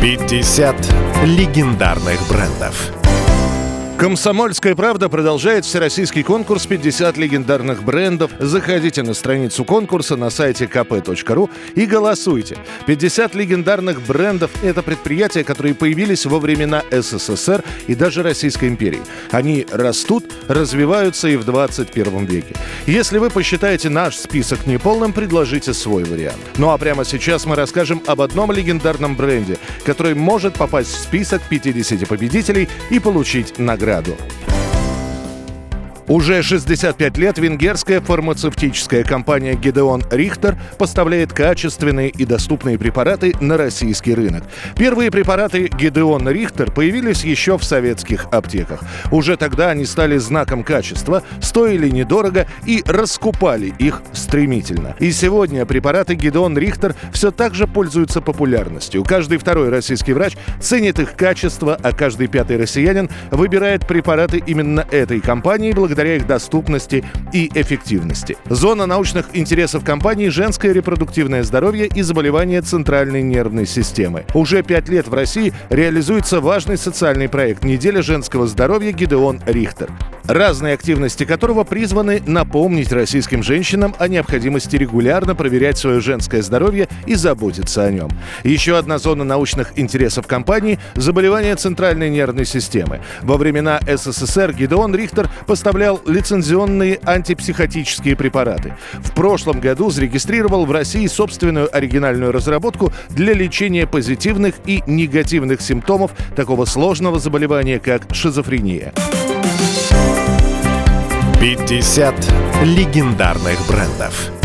50 легендарных брендов. Комсомольская правда продолжает всероссийский конкурс «50 легендарных брендов». Заходите на страницу конкурса на сайте kp.ru и голосуйте. 50 легендарных брендов – это предприятия, которые появились во времена СССР и даже Российской империи. Они растут, развиваются и в 21 веке. Если вы посчитаете наш список неполным, предложите свой вариант. Ну а прямо сейчас мы расскажем об одном легендарном бренде, который может попасть в список 50 победителей и получить награду награду. Уже 65 лет венгерская фармацевтическая компания «Гидеон Рихтер» поставляет качественные и доступные препараты на российский рынок. Первые препараты «Гидеон Рихтер» появились еще в советских аптеках. Уже тогда они стали знаком качества, стоили недорого и раскупали их стремительно. И сегодня препараты «Гидеон Рихтер» все так же пользуются популярностью. Каждый второй российский врач ценит их качество, а каждый пятый россиянин выбирает препараты именно этой компании благодаря благодаря их доступности и эффективности. Зона научных интересов компании – женское репродуктивное здоровье и заболевания центральной нервной системы. Уже пять лет в России реализуется важный социальный проект «Неделя женского здоровья Гидеон Рихтер» разные активности которого призваны напомнить российским женщинам о необходимости регулярно проверять свое женское здоровье и заботиться о нем. Еще одна зона научных интересов компании – заболевания центральной нервной системы. Во времена СССР Гидеон Рихтер поставлял лицензионные антипсихотические препараты. В прошлом году зарегистрировал в России собственную оригинальную разработку для лечения позитивных и негативных симптомов такого сложного заболевания, как шизофрения. 50 легендарных брендов.